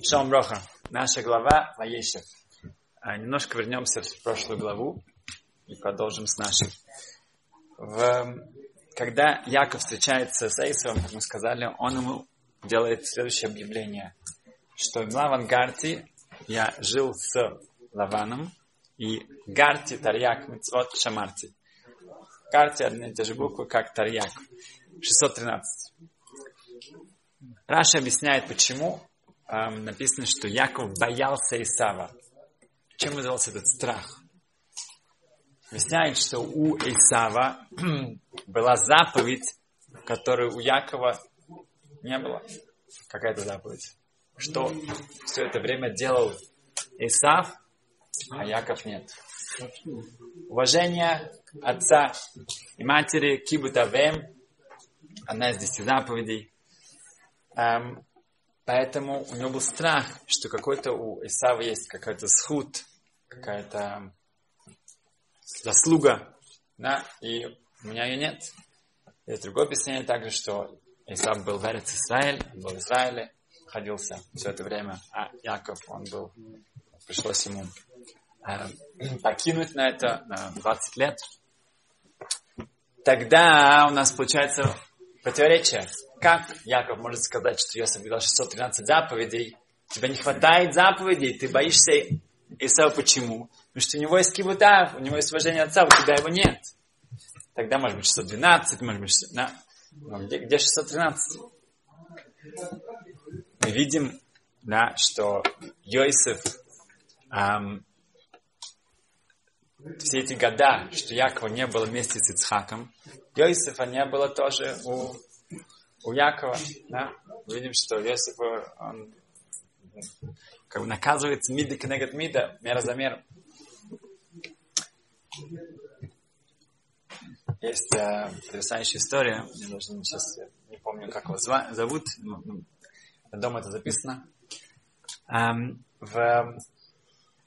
Шалом Броха. Наша глава Ваешев. А, немножко вернемся в прошлую главу и продолжим с нашей. В, когда Яков встречается с Эйсовым, как мы сказали, он ему делает следующее объявление, что в авангарде я жил с Лаваном, и Гарти, Тарьяк, Мицвот, Шамарти. Гарти одни и те же буквы, как Тарьяк. 613. Раша объясняет, почему эм, написано, что Яков боялся Исава. Чем вызвался этот страх? Объясняет, что у Исава была заповедь, которую у Якова не было. Какая-то заповедь. Что все это время делал Исав, а Яков нет. Уважение отца и матери, кибутавем, одна из десяти заповедей. Эм, поэтому у него был страх, что какой-то у Исава есть какой-то схуд, какая-то заслуга, да, и у меня ее нет. Есть другое объяснение также, что Исав был в Израиль, был в Израиле, находился все это время, а Яков, он был, пришлось ему э, покинуть на это на 20 лет. Тогда у нас получается противоречие. Как Яков может сказать, что я соблюдал 613 заповедей? Тебе не хватает заповедей, ты боишься Исава почему? Потому что у него есть кибута, у него есть уважение отца, у тебя его нет. Тогда может быть 612, может быть... Да. Но где, где 613? Мы видим, да, что Йосиф эм, все эти года, что Якова не было вместе с Ицхаком, Йосифа не было тоже у у Якова, да, видим, что Иосиф, он как бы наказывается мида кнегат мида, мера за меру. Есть э, потрясающая история, я даже сейчас не помню, как его зовут, но, но дома это записано. Эм, в,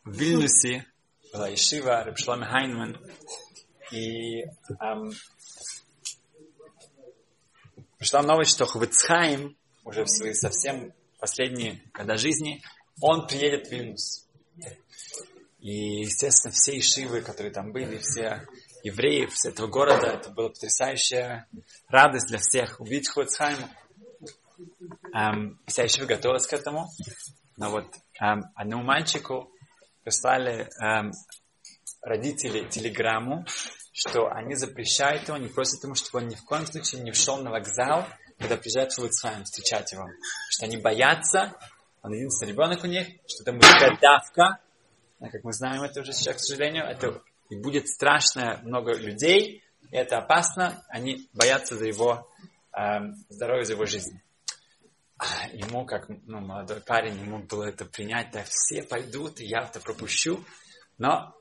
в Вильнюсе была Ешива Рабшлам Хайнман, и эм, пришла новость, что Хвицхайм, уже в свои совсем последние года жизни, он приедет в Вильнюс. И, естественно, все ишивы, которые там были, все евреи с этого города, это была потрясающая радость для всех увидеть Хвицхайма. Эм, вся ишива готовилась к этому. Но вот эм, одному мальчику прислали эм, родители телеграмму, что они запрещают его, они просят ему, чтобы он ни в коем случае не шел на вокзал, когда приезжают в Луцвайн встречать его. Что они боятся, он единственный ребенок у них, что это будет давка, а как мы знаем это уже сейчас, к сожалению, это и будет страшно много людей, и это опасно, они боятся за его э, здоровье, за его жизнь. А ему, как ну, молодой парень, не мог было это принять, да все пойдут, и я это пропущу. Но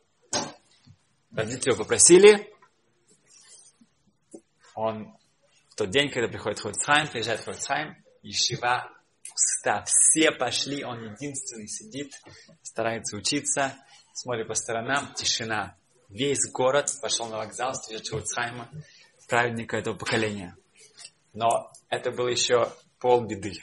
Родители его попросили. Он в тот день, когда приходит Хоцхайм, приезжает Хоцхайм, Ешива пуста. Все пошли, он единственный сидит, старается учиться, смотрит по сторонам, тишина. Весь город пошел на вокзал, встречать Хоцхайма, праведника этого поколения. Но это было еще полбеды.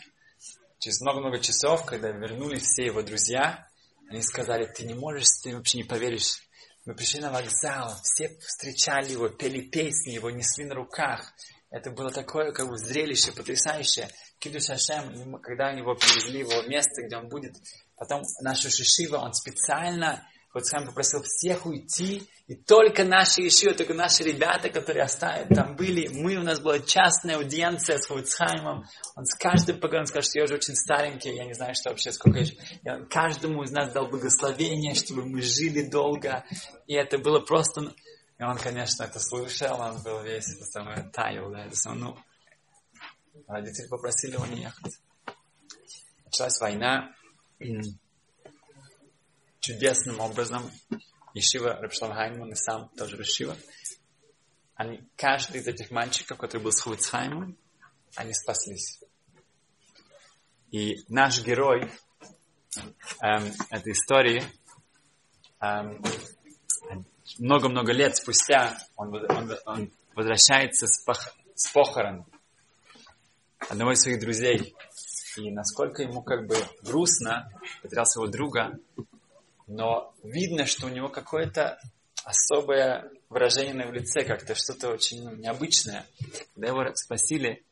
Через много-много часов, когда вернулись все его друзья, они сказали, ты не можешь, ты вообще не поверишь, мы пришли на вокзал, все встречали его, пели песни, его несли на руках. Это было такое как бы зрелище потрясающее. Киду Шашем, когда его привезли в его место, где он будет. Потом наша Шишива, он специально вот сам попросил всех уйти, и только наши еще, только наши ребята, которые оставили, там были, мы, у нас была частная аудиенция с Хуцхаймом, он с каждым поговорил, сказал, что я уже очень старенький, я не знаю, что вообще, сколько еще, я каждому из нас дал благословение, чтобы мы жили долго, и это было просто, и он, конечно, это слышал, он был весь, самое, таял, да, это самое, ну, родители попросили его не ехать. Началась война, чудесным образом Ешива Рабшлам Хайман и сам тоже Ешива. Они, каждый из этих мальчиков, который был с Хуицхаймом, они спаслись. И наш герой эм, этой истории эм, много-много лет спустя он, он, он возвращается с, пох, с похорон одного из своих друзей. и насколько ему как бы грустно, потерял своего друга, но видно, что у него какое-то особое выражение на его лице, как-то что-то очень необычное. Когда его спросили,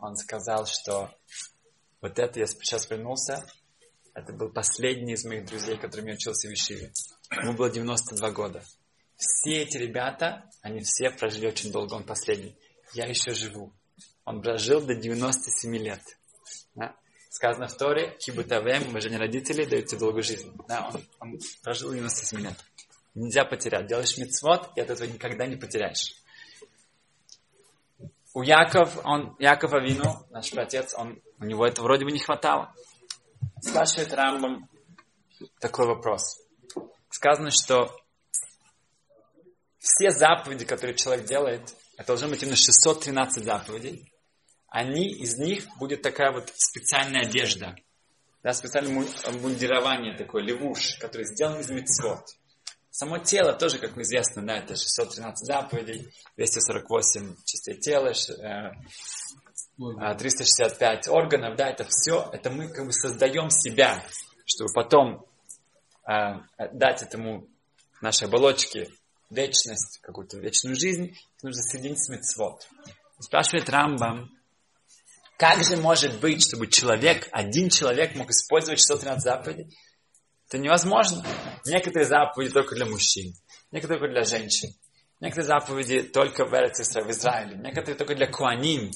он сказал, что вот это я сейчас вернулся, это был последний из моих друзей, которым я учился в Ишиве. Ему было 92 года. Все эти ребята, они все прожили очень долго, он последний. Я еще живу. Он прожил до 97 лет. Сказано в Торе, кибутавем, уважение родителей дают тебе долгую жизнь. Да, он, он прожил 97 лет. Нельзя потерять. Делаешь мецвод, и от этого никогда не потеряешь. У Яков, он, Яков Авину, наш отец, он, у него это вроде бы не хватало. Спрашивает Рамбам такой вопрос. Сказано, что все заповеди, которые человек делает, это должно быть именно 613 заповедей. Они, из них будет такая вот специальная одежда. Да, специальное мундирование такое, левуш, который сделан из мецвод. Само тело тоже, как известно, да, это 613 заповедей, 248 частей тела, 365 э, а, органов, да, это все, это мы как бы создаем себя, чтобы потом э, дать этому нашей оболочке вечность, какую-то вечную жизнь, нужно соединить с мецвод. Спрашивает Рамбам, как же может быть, чтобы человек, один человек мог использовать 613 заповедей? Это невозможно. Некоторые заповеди только для мужчин, некоторые только для женщин, некоторые заповеди только в, Израиле, в Израиле, некоторые только для куаним.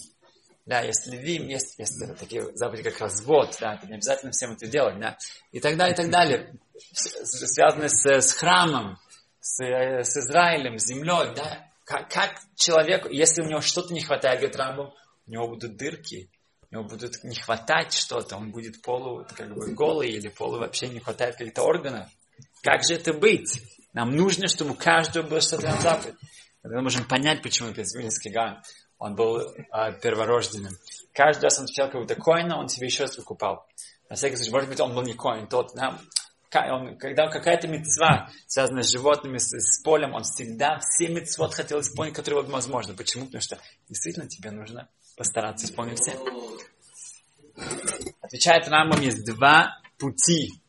Да, есть левим, есть, есть такие заповеди, как развод, да, не обязательно всем это делать, да, и так далее, и так далее, связанные с, с храмом, с, с Израилем, с землей, да, как, как человек, если у него что-то не хватает, говорит Рамбам, у него будут дырки, у него будет не хватать что-то, он будет полу, как бы голый или полу вообще не хватает каких-то органов. Как же это быть? Нам нужно, чтобы у каждого было что-то на заповедь. Мы можем понять, почему Вильнинский Ган, он был э, перворожденным. Каждый раз он встречал какого-то коина, он себе еще раз выкупал. На всякий случай, может быть, он был не коин, тот, да, он, когда какая-то мецва связана с животными, с, с полем, он всегда все мецвод хотел исполнить, которые возможно. Почему? Потому что действительно тебе нужно постараться исполнить все. Отвечает Рамбам, есть два пути.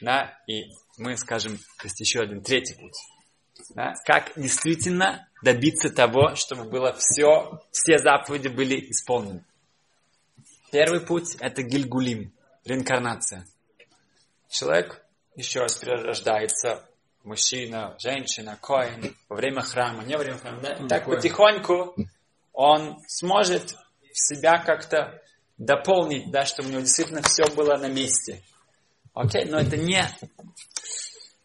Да, и мы скажем, есть еще один третий путь. Да, как действительно добиться того, чтобы было все, все заповеди были исполнены. Первый путь – это гильгулим, реинкарнация. Человек еще раз перерождается, мужчина, женщина, коин, во время храма, не во время храма, да? так потихоньку он сможет себя как-то дополнить, да, чтобы у него действительно все было на месте. Окей, но это не,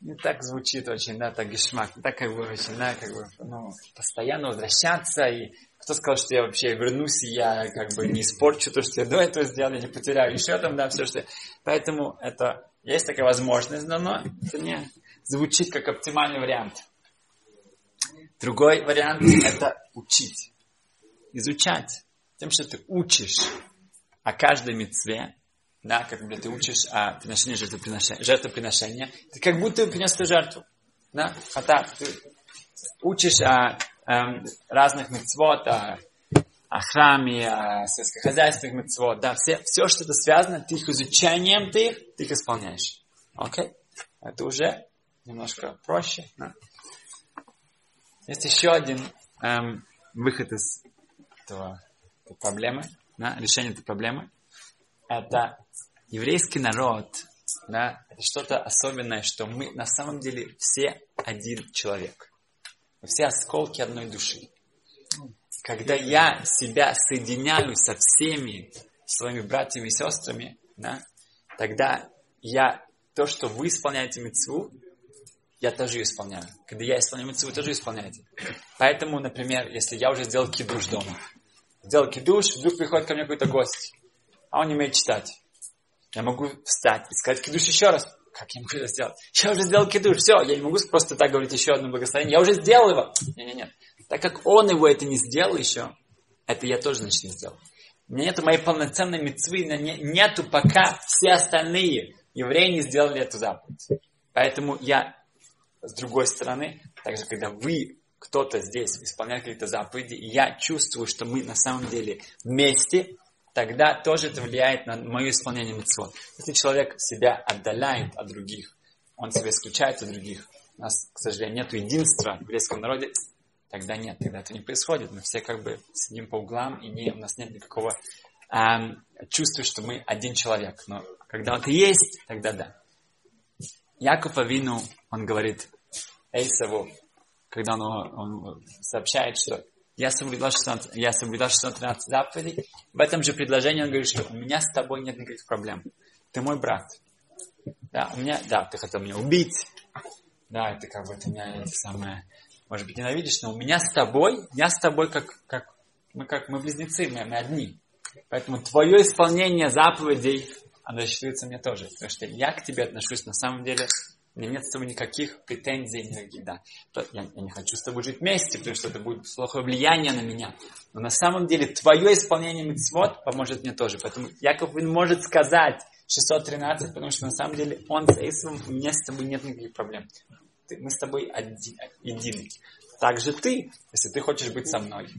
не так звучит очень, да, так гешмак, так как бы очень, да, как бы, ну, постоянно возвращаться и кто сказал, что я вообще вернусь, и я как бы не испорчу то, что я до этого сделал, не потеряю еще там, да, все, что... Поэтому это есть такая возможность, но это не звучит как оптимальный вариант. Другой вариант – это учить, изучать. Тем, что ты учишь о каждой мецве, да, как бы ты учишь о приношении жертвоприношения, жертвоприношения, ты как будто принес эту жертву. Да? Хотя ты учишь о эм, разных мецвод, о о храме, о сельскохозяйственных митцвот, да, все, все, что это связано, ты их изучанием, ты их, ты их исполняешь. Окей? Okay? Это уже немножко проще. Да? Есть еще один эм, выход из этого, проблемы, да, решение этой проблемы. Это еврейский народ, да, это что-то особенное, что мы на самом деле все один человек. Мы все осколки одной души когда я себя соединяю со всеми своими братьями и сестрами, да, тогда я, то, что вы исполняете мецву, я тоже ее исполняю. Когда я исполняю мецву, вы тоже исполняете. Поэтому, например, если я уже сделал кидуш дома, сделал кидуш, вдруг приходит ко мне какой-то гость, а он не умеет читать. Я могу встать и сказать кидуш еще раз. Как я могу это сделать? Я уже сделал кидуш, все, я не могу просто так говорить еще одно благословение. Я уже сделал его. Не-не-не. Так как он его это не сделал еще, это я тоже, значит, не сделал. Нету моей полноценной мецвы, нету пока все остальные евреи не сделали эту заповедь. Поэтому я, с другой стороны, также когда вы, кто-то здесь исполняет какие-то заповеди, и я чувствую, что мы на самом деле вместе, тогда тоже это влияет на мое исполнение митцвот. Если человек себя отдаляет от других, он себя исключает от других, у нас, к сожалению, нет единства в еврейском народе, тогда нет, тогда это не происходит. Мы все как бы сидим по углам, и не, у нас нет никакого эм, чувства, что мы один человек. Но когда это есть, тогда да. Яков Авину, он говорит Эйсову, когда он, он сообщает, что я соблюдал 613, я соблюдал 613 заповедей, в этом же предложении он говорит, что у меня с тобой нет никаких проблем. Ты мой брат. Да, у меня, да, ты хотел меня убить. Да, это как бы ты меня это самое, может быть, ненавидишь, но у меня с тобой, я с тобой как, как мы как мы близнецы, мы, мы одни. Поэтому твое исполнение заповедей, оно считается мне тоже. Потому что я к тебе отношусь на самом деле меня нет с тобой никаких претензий, никаких, да. Я, я не хочу с тобой жить вместе, потому что это будет плохое влияние на меня. Но на самом деле твое исполнение митцвот поможет мне тоже. Поэтому Яков он может сказать 613, потому что на самом деле он с Эйсовым, у меня с тобой нет никаких проблем. Ты, мы с тобой один, едины. Также ты, если ты хочешь быть со мной.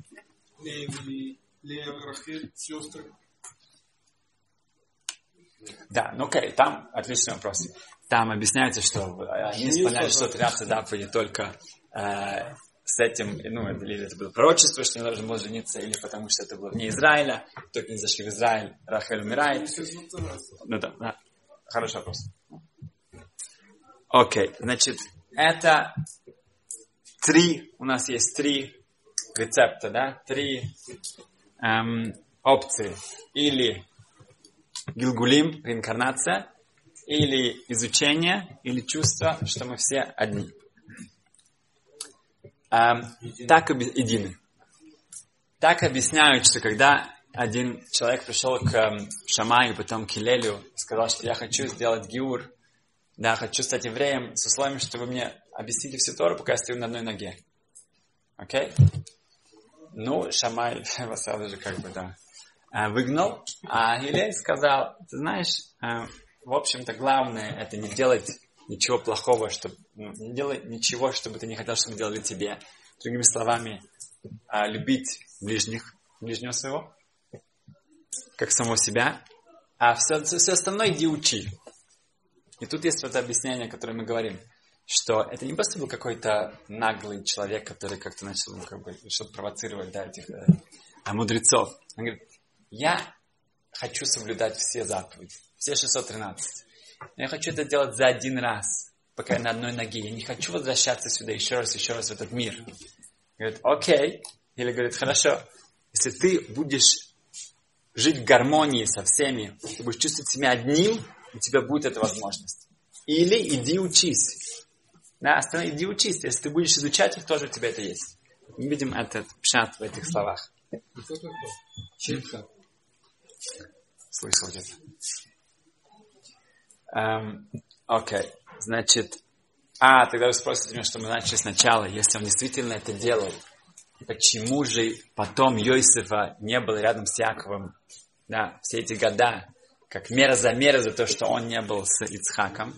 Да, ну окей, там отличный вопрос. Там объясняется, что они исполняли 613 заповедей только э, с этим, ну, или это было пророчество, что не должен был жениться, или потому что это было вне Израиля, только не зашли в Израиль, Рахель умирает. Ну да, да. Хороший вопрос. Окей, значит, это три, у нас есть три рецепта, да, три эм, опции. Или Гилгулим, реинкарнация, или изучение, или чувство, что мы все одни. А, так едины. Так объясняют, что когда один человек пришел к эм, Шамаю, потом к Илелю, сказал, что я хочу сделать гиур, да, хочу стать евреем, с условием, что вы мне объясните всю Тору, пока я стою на одной ноге. Окей? Okay? Ну, Шамай его сразу же как бы, да, выгнал, а Илель сказал, ты знаешь, э, в общем-то, главное это не делать ничего плохого, чтобы не делать ничего, чтобы ты не хотел, чтобы делали тебе. Другими словами, а, любить ближних, ближнего своего, как самого себя, а все, все остальное иди учи. И тут есть вот объяснение, которое мы говорим, что это не просто был какой-то наглый человек, который как-то начал, ну, как бы, решил провоцировать, да, этих э, мудрецов. Он говорит, я хочу соблюдать все заповеди все 613. Но я хочу это делать за один раз, пока я на одной ноге. Я не хочу возвращаться сюда еще раз, еще раз в этот мир. Говорит, окей. Или говорит, хорошо. Если ты будешь жить в гармонии со всеми, ты будешь чувствовать себя одним, у тебя будет эта возможность. Или иди учись. Да, иди учись. Если ты будешь изучать их, тоже у тебя это есть. Мы видим этот пшат в этих словах. Слышал где-то. Эм, окей, значит, а, тогда вы спросите меня, что мы начали сначала, если он действительно это делал, почему же потом Йосифа не был рядом с Яковом, да, все эти года, как мера за мера за то, что он не был с Ицхаком,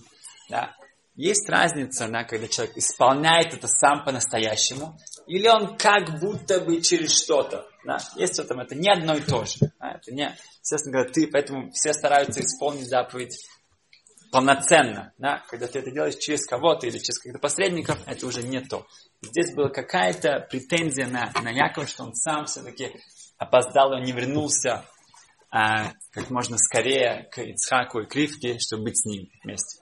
да. Есть разница, да, когда человек исполняет это сам по-настоящему, или он как будто бы через что-то. Да. Есть в этом, это не одно и то же. Да. Это не, естественно говоря, ты, поэтому все стараются исполнить заповедь полноценно, да, когда ты это делаешь через кого-то или через каких-то посредников, это уже не то. Здесь была какая-то претензия на, на Якова, что он сам все-таки опоздал, он не вернулся а, как можно скорее к Ицхаку и к Ривке, чтобы быть с ним вместе.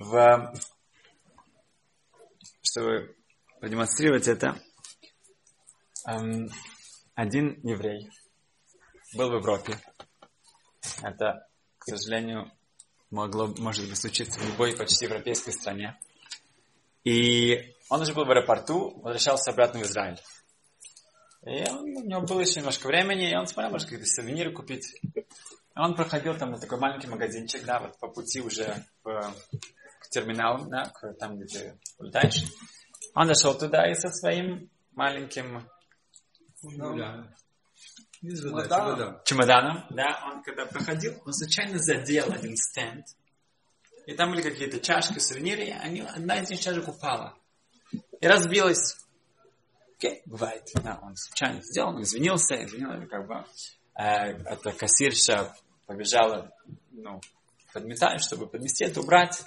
В, чтобы продемонстрировать это, эм, один еврей был в Европе. Это к сожалению, могло, может быть, случиться в любой почти европейской стране. И он уже был в аэропорту, возвращался обратно в Израиль. И он, у него было еще немножко времени, и он смотрел, может, какие-то сувениры купить. И он проходил там на такой маленький магазинчик, да, вот по пути уже в, к терминалу, да, к, там, где ты улетаешь. Он зашел туда и со своим маленьким ну, чемоданом. чемоданом, да, он когда проходил, он случайно задел один стенд, и там были какие-то чашки, сувениры, и они, одна из них чашек упала и разбилась. Окей, бывает. Да, он случайно сделал, он извинился, извинился, как бы. Э, эта кассирша побежала, ну, подметать, чтобы подмести это, убрать.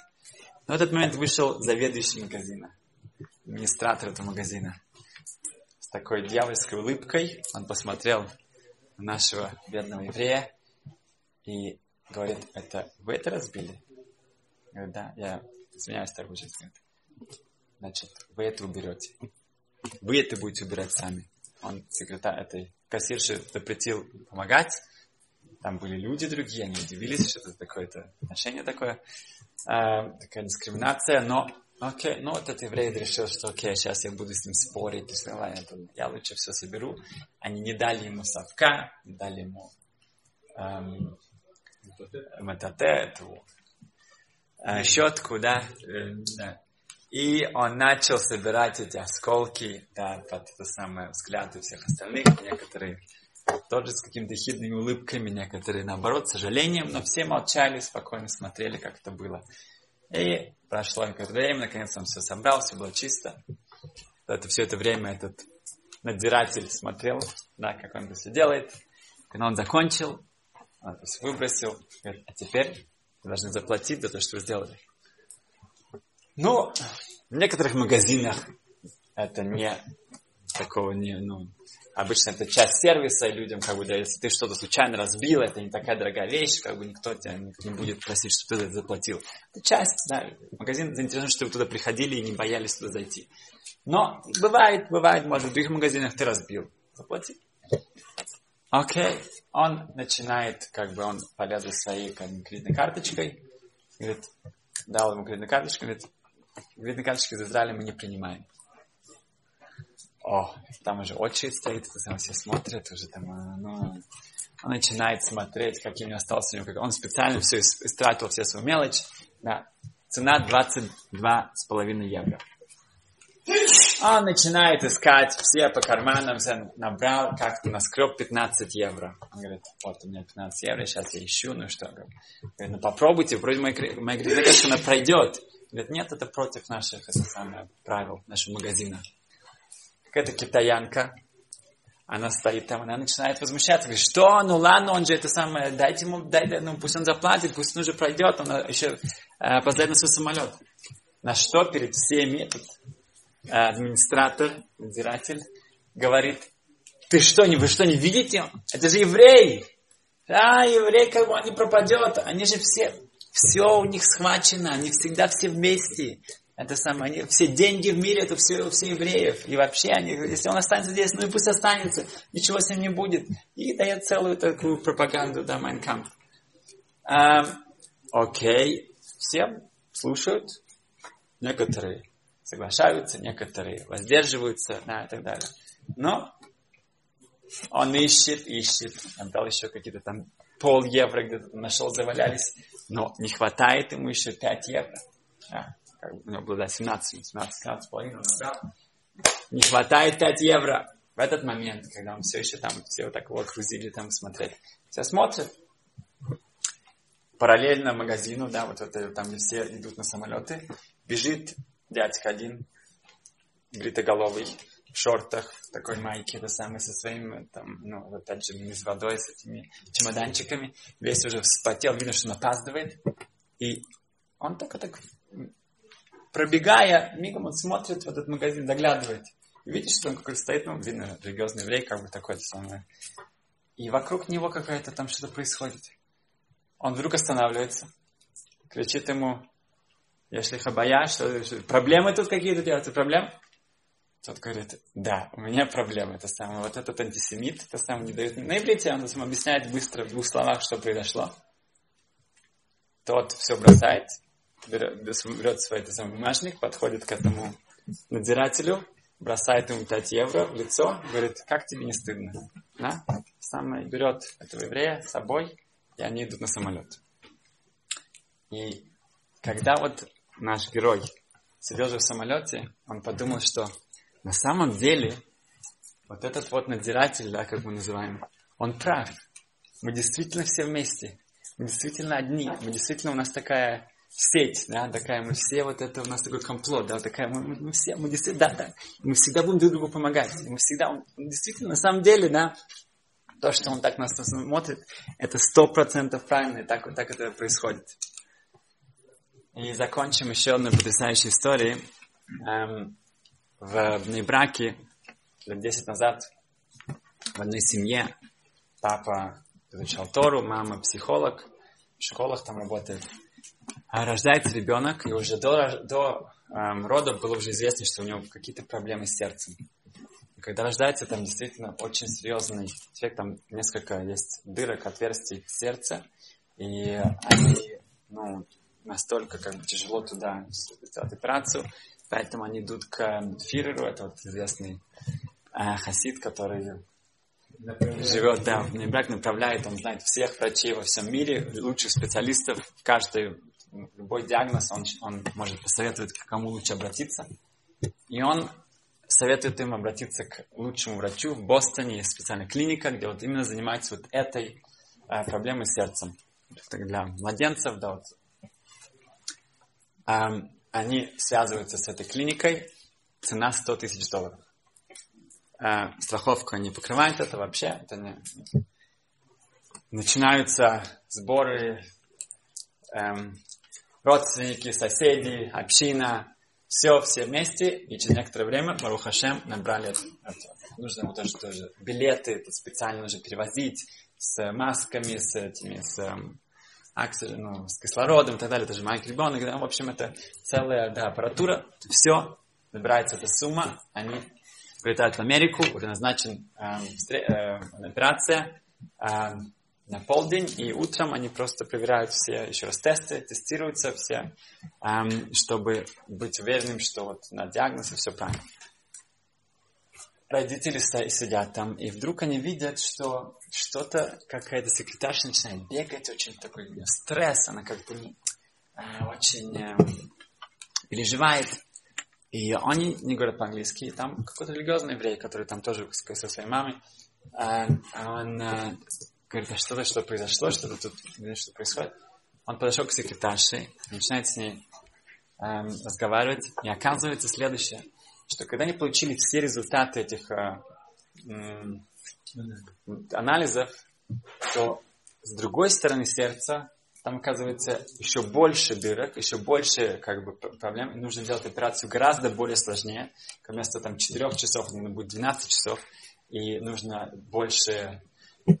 Но в этот момент вышел заведующий магазина, администратор этого магазина. С такой дьявольской улыбкой он посмотрел нашего бедного еврея и говорит, это вы это разбили? Говорит, да, я извиняюсь, так будет. Значит, вы это уберете. Вы это будете убирать сами. Он секретарь этой кассирши запретил помогать. Там были люди другие, они удивились, что это такое-то отношение такое, э, такая дискриминация, но окей, ну этот еврей решил, что окей, сейчас я буду с ним спорить, то есть, ладно, я лучше все соберу. Они не дали ему совка, не дали ему эм, МТТ, эту э, щетку, да, э, да, и он начал собирать эти осколки, да, под это самое взгляды всех остальных. Некоторые тоже с какими-то хидными улыбками, некоторые наоборот, с сожалением, но все молчали, спокойно смотрели, как это было. И прошло какое-то время, наконец он все собрал, все было чисто. Это все это время этот надзиратель смотрел, да, как он это все делает. Когда он закончил, он это все выбросил, говорит, а теперь вы должны заплатить за то, что вы сделали. Ну, в некоторых магазинах это не такого не, ну, обычно это часть сервиса, и людям, как бы, да, если ты что-то случайно разбил, это не такая дорогая вещь, как бы никто тебя не, будет просить, чтобы ты это заплатил. Это часть, да, магазин заинтересован, чтобы вы туда приходили и не боялись туда зайти. Но бывает, бывает, может, в других магазинах ты разбил. Заплати. Окей. Okay. Он начинает, как бы, он полез за своей как кредитной карточкой, говорит, дал ему кредитную карточку, говорит, кредитные карточки из Израиля мы не принимаем. О, там уже очередь стоит, там все смотрят, уже там, а, ну, он начинает смотреть, каким остался у него. Он специально все истратил, все свою мелочь. Да. Цена 22,5 евро. Он начинает искать все по карманам, все набрал, как-то наскреб 15 евро. Он говорит, вот у меня 15 евро, сейчас я ищу, ну что. Говорит, ну попробуйте, вроде моя, моя кредитная она пройдет. Говорит, нет, это против наших самое, правил, нашего магазина. Какая-то китаянка, она стоит там, она начинает возмущаться, говорит, что, ну ладно, он же это самое, дайте ему, дайте, ну пусть он заплатит, пусть он уже пройдет, он еще э, опоздает на свой самолет. На что перед всеми этот э, администратор, надзиратель, говорит, ты что, вы что, не видите? Это же еврей! А, еврей, как бы он не пропадет, они же все все у них схвачено, они всегда все вместе. Это самое, они, все деньги в мире, это все, все евреев. И вообще, они, если он останется здесь, ну и пусть останется, ничего с ним не будет. И дает целую такую пропаганду, да, Майнкамп. А, окей, все слушают, некоторые соглашаются, некоторые воздерживаются, да, и так далее. Но он ищет, ищет, он дал еще какие-то там пол евро где-то нашел, завалялись но не хватает ему еще 5 евро. Да, как бы у него было да, 17, 17, 17 половиной, да. Не хватает 5 евро. В этот момент, когда он все еще там, все вот так его окрузили там смотреть. Все смотрят. Параллельно магазину, да, вот это там, где все идут на самолеты, бежит дядька один, бритоголовый, в шортах, в такой майке, это самое, со своим, там, ну, опять же, с водой, с этими чемоданчиками. Весь уже вспотел, видно, что он опаздывает. И он только так, пробегая, мигом он смотрит в этот магазин, заглядывает. И видит, что он какой-то стоит, ну, видно, религиозный еврей, как бы такой самое. И вокруг него какая-то там что-то происходит. Он вдруг останавливается, кричит ему, если хабая, что, что проблемы тут какие-то делаются, проблемы? Тот говорит, да, у меня проблема, это самое, вот этот антисемит, это самое, не дает на иврите, он сам объясняет быстро в двух словах, что произошло. Тот все бросает, берет, берет свой это самый бумажник, подходит к этому надзирателю, бросает ему 5 евро в лицо, говорит, как тебе не стыдно? Да? Самое берет этого еврея с собой, и они идут на самолет. И когда вот наш герой сидел же в самолете, он подумал, что на самом деле, вот этот вот надзиратель, да, как мы называем, он прав. Мы действительно все вместе. Мы действительно одни. Мы действительно, у нас такая сеть, да, такая, мы все, вот это у нас такой комплот, да, такая, мы, мы все, мы действительно, да, да, мы всегда будем друг другу помогать, мы всегда, действительно, на самом деле, да, то, что он так нас смотрит, это сто процентов правильно, и так, так это происходит. И закончим еще одной потрясающей историей. Эм, в Нейбраке лет 10 назад в одной семье папа изучал Тору, мама психолог, в школах там работает. А рождается ребенок, и уже до, до эм, родов было уже известно, что у него какие-то проблемы с сердцем. И когда рождается, там действительно очень серьезный эффект, там несколько есть дырок, отверстий в сердце, и они ну, настолько как бы тяжело туда сделать операцию, поэтому они идут к Фиреру, это вот известный э, хасид, который живет, да, в Нейбрак, направляет, он знает всех врачей во всем мире, лучших специалистов, каждый, любой диагноз, он, он может посоветовать, к кому лучше обратиться. И он советует им обратиться к лучшему врачу в Бостоне, есть специальная клиника, где вот именно занимается вот этой э, проблемой с сердцем. Для младенцев, да, вот. Эм, они связываются с этой клиникой, цена 100 тысяч долларов э, страховка не покрывает это вообще. Это не... Начинаются сборы, эм, родственники, соседи, община, все, все вместе, и через некоторое время Марухашем набрали это. Нужно ему тоже, тоже билеты это специально нужно перевозить с масками, с этими, с, эм, аксель, ну, с кислородом и так далее. Это же маленький ребенок. Да? В общем, это целая да, аппаратура. Все, набирается эта сумма, они прилетают в Америку, уже назначен э, э, операция э, на полдень, и утром они просто проверяют все еще раз тесты, тестируются все, э, чтобы быть уверенным, что вот на диагнозе все правильно. Родители сидят там, и вдруг они видят, что что-то, какая-то секретарша начинает бегать, очень такой стресс, она как-то очень э, переживает. И они не говорят по-английски. Там какой-то религиозный еврей, который там тоже со своей мамой, а он говорит, а что-то, что произошло, что-то тут, что происходит. Он подошел к секретарше, начинает с ней а, разговаривать, и оказывается следующее, что когда они получили все результаты этих а, м, анализов, то с другой стороны сердца там оказывается еще больше дырок, еще больше как бы, проблем. И нужно делать операцию гораздо более сложнее. Вместо там 4 часов, нужно будет 12 часов. И нужно больше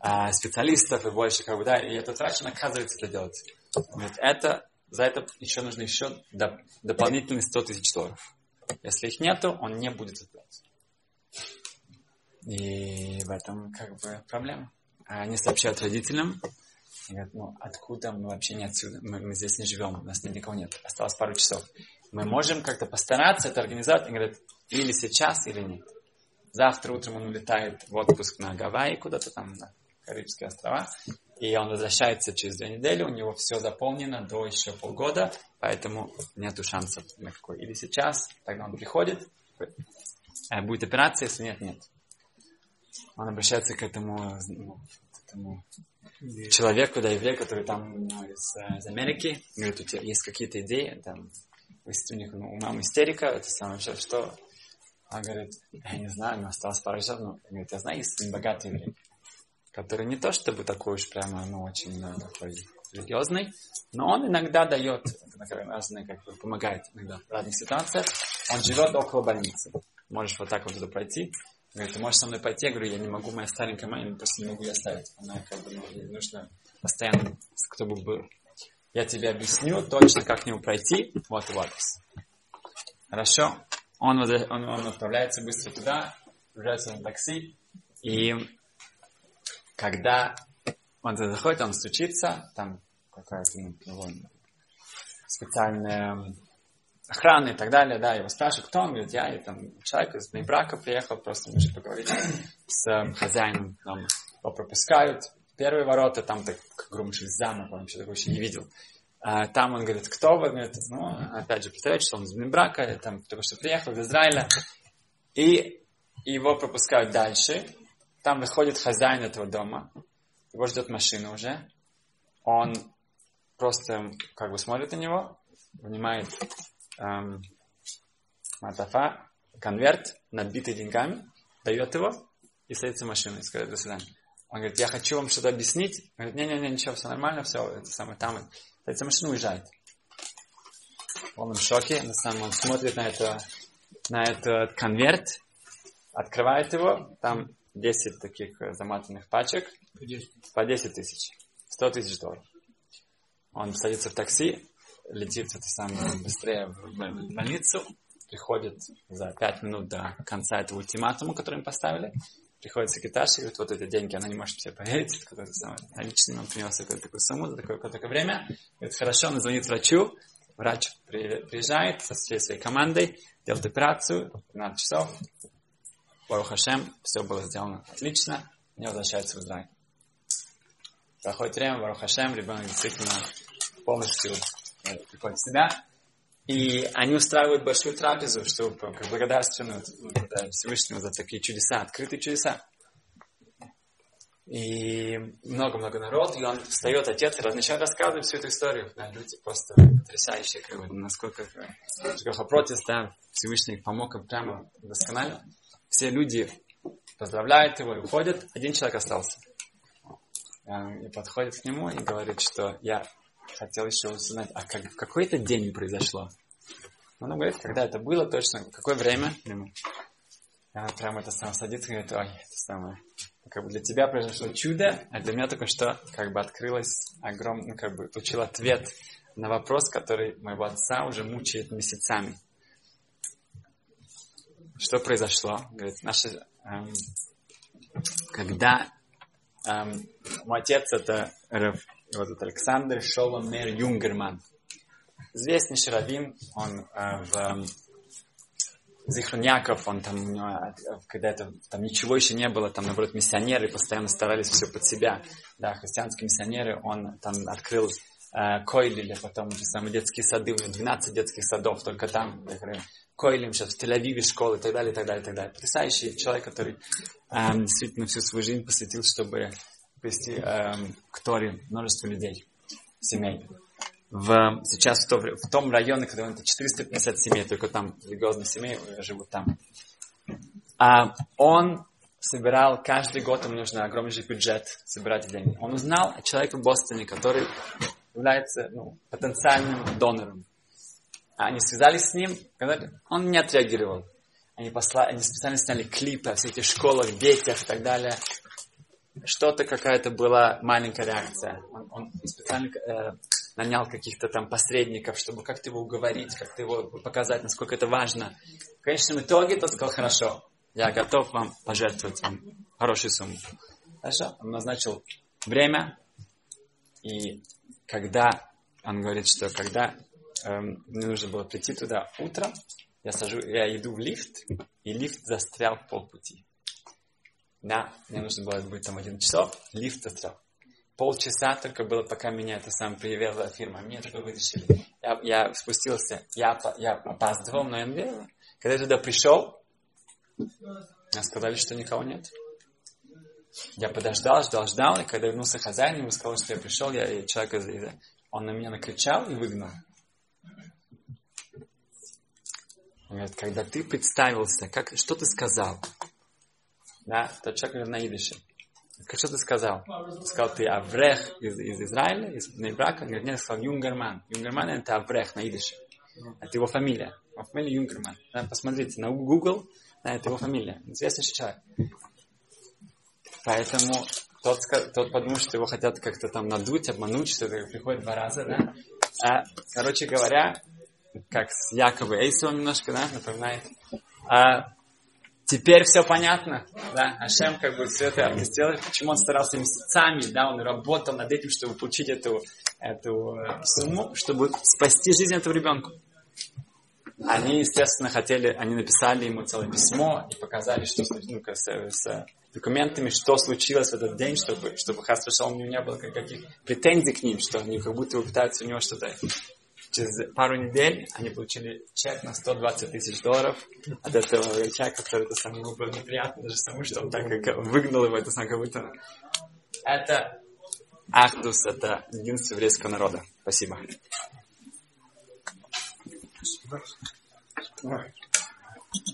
а, специалистов и больше, как бы, да, и этот врач, он оказывается это делать. Вот это, за это еще нужно еще доп, дополнительные 100 тысяч долларов. Если их нету, он не будет оплачивать. И в этом как бы проблема. Они сообщают родителям, и говорят, ну откуда мы вообще не отсюда? Мы, мы здесь не живем, у нас никого нет. Осталось пару часов. Мы можем как-то постараться это организовать. И говорят, или сейчас, или нет. Завтра утром он улетает в отпуск на Гавайи, куда-то там, на Карибские острова. И он возвращается через две недели, у него все заполнено до еще полгода, поэтому нету шансов на какой. Или сейчас, тогда он приходит, э, будет операция, если нет, нет. Он обращается к этому, ну, этому человеку, да, еврею, который там ну, из, э, из Америки, говорит, у тебя есть какие-то идеи, там, у них ну, у мамы истерика, это самое что? Он говорит, я не знаю, но осталось пару часов, но говорит, я знаю, есть богатый еврей, который не то чтобы такой уж прямо, ну, очень ну, такой религиозный, но он иногда дает, разные, как бы, помогает иногда в разных ситуациях. Он живет около больницы. Можешь вот так вот туда пройти, Говорит, ты можешь со мной пойти? Я говорю, я не могу, моя старенькая мама, просто не могу ее оставить. Она как бы, ну, нужно постоянно, кто бы был. Я тебе объясню точно, как к нему пройти. Вот его адрес. Хорошо. Он, он, он отправляется быстро туда, загружается на такси. И когда он туда заходит, он стучится, там какая-то ну, специальная охраны и так далее, да, его спрашивают, кто он, говорит, я, и там человек из брака приехал, просто же поговорить с э, хозяином, нам его пропускают, первые ворота, там так, грубо замок, он вообще такого еще не видел. А, там он говорит, кто вы, говорит, ну, опять же, представляете, что он из брака, там только что приехал из Израиля, и его пропускают дальше, там выходит хозяин этого дома, его ждет машина уже, он просто как бы смотрит на него, вынимает эм, Матафа, конверт, набитый деньгами, дает его и садится в машину и сказать до свидания. Он говорит, я хочу вам что-то объяснить. Он говорит, не-не-не, ничего, все нормально, все, это самое там. В машину, уезжает. В шоке, на самом он смотрит на, это, на этот конверт, открывает его, там 10 таких заматанных пачек по 10 тысяч, 100 тысяч долларов. Он садится в такси, летит это самое быстрее в больницу, приходит за 5 минут до конца этого ультиматума, который им поставили, приходит секретарша и говорит, вот эти деньги, она не может себе поверить, какой-то самый наличный, он принес какую-то такую сумму за такое, такое время. Говорит, хорошо, он звонит врачу, врач приезжает со всей своей командой, делает операцию, 15 часов, Барух Хашем, все было сделано отлично, не возвращается в Израиль. Проходит время, Барух Хашем, ребенок действительно полностью э, приходит в себя, и они устраивают большую трапезу, чтобы как благодарственную да, Всевышнему за такие чудеса, открытые чудеса. И много-много народ, и он встает, отец, и начинает рассказывать всю эту историю. Да, люди просто потрясающие, как бы, насколько Хопротис, да, Всевышний помог им прямо досконально. Все люди поздравляют его и уходят, один человек остался. И подходит к нему и говорит, что я хотел еще узнать, а как, в какой это день произошло? Он говорит, когда это было точно, какое время. И он прямо это сам садится и говорит, ой, это самое. Как бы для тебя произошло чудо, а для меня только что как бы открылось огромный, ну, как бы получил ответ на вопрос, который моего отца уже мучает месяцами. Что произошло? Говорит, наши, эм, когда эм, мой отец это вот этот Александр Шоломер Юнгерман. Известнейший раввин, он э, в э, Зихрон Яков, он там, у него, э, когда это, там ничего еще не было, там, наоборот, миссионеры постоянно старались все под себя, да, христианские миссионеры, он там открыл э, Койлили, потом эти самые детские сады, у него 12 детских садов только там, Койлим сейчас в Тель-Авиве школы и так далее, и так далее, и так далее. Потрясающий человек, который э, действительно всю свою жизнь посвятил, чтобы привести э, к Торе множество людей, семей. В, сейчас в, то, в том районе, когда это 450 семей, только там религиозные семьи живут там. А он собирал, каждый год ему нужно огромнейший бюджет собирать деньги. Он узнал о человеке в Бостоне, который является ну, потенциальным донором. Они связались с ним, он не отреагировал. Они, послали, они специально сняли клипы о всех этих школах, детях и так далее что-то какая-то была маленькая реакция. Он, он специально э, нанял каких-то там посредников, чтобы как-то его уговорить, как-то его показать, насколько это важно. В конечном итоге тот сказал, хорошо, я готов вам пожертвовать вам хорошую сумму. Хорошо, он назначил время, и когда, он говорит, что когда эм, мне нужно было прийти туда утром, я, сажу, я иду в лифт, и лифт застрял в полпути. Да, мне нужно было быть там один часов, лифт застрял. Полчаса только было, пока меня это сам привела фирма. Мне только вытащили. Я, я спустился, я, я опаздывал, но я верил. Когда я туда пришел, мне сказали, что никого нет. Я подождал, ждал, ждал, и когда вернулся хозяин, ему сказал, что я пришел, я, и человек, он на меня накричал и выгнал. Он говорит, когда ты представился, как, что ты сказал? Да, тот человек на идыше. Что ты сказал? Сказал, ты Аврех из, из Израиля, из брака? Он говорит, нет, сказал Юнгерман. Юнгерман это Аврех на идыше. Это его фамилия. Его фамилия Юнгерман. Да, посмотрите на Google, да, это его фамилия. Известный человек. Поэтому тот, тот подумал, что его хотят как-то там надуть, обмануть, что это приходит два раза, да. А, короче говоря, как с Яковой Эйсовым немножко, да, напоминает. А, Теперь все понятно, да, Ашем как бы все это сделал, почему он старался месяцами, да, он работал над этим, чтобы получить эту, эту э, сумму, чтобы спасти жизнь этого ребенка. Они, естественно, хотели, они написали ему целое письмо и показали, что ну, с, с документами, что случилось в этот день, чтобы, чтобы Хас у него не было никаких претензий к ним, что они как будто пытаются у него что-то через пару недель они получили чек на 120 тысяч долларов от этого человека, который это самое было неприятно, даже самому, что он так как выгнал его, это самое, как будто... Это Ахдус, это единство еврейского народа. Спасибо. Ой.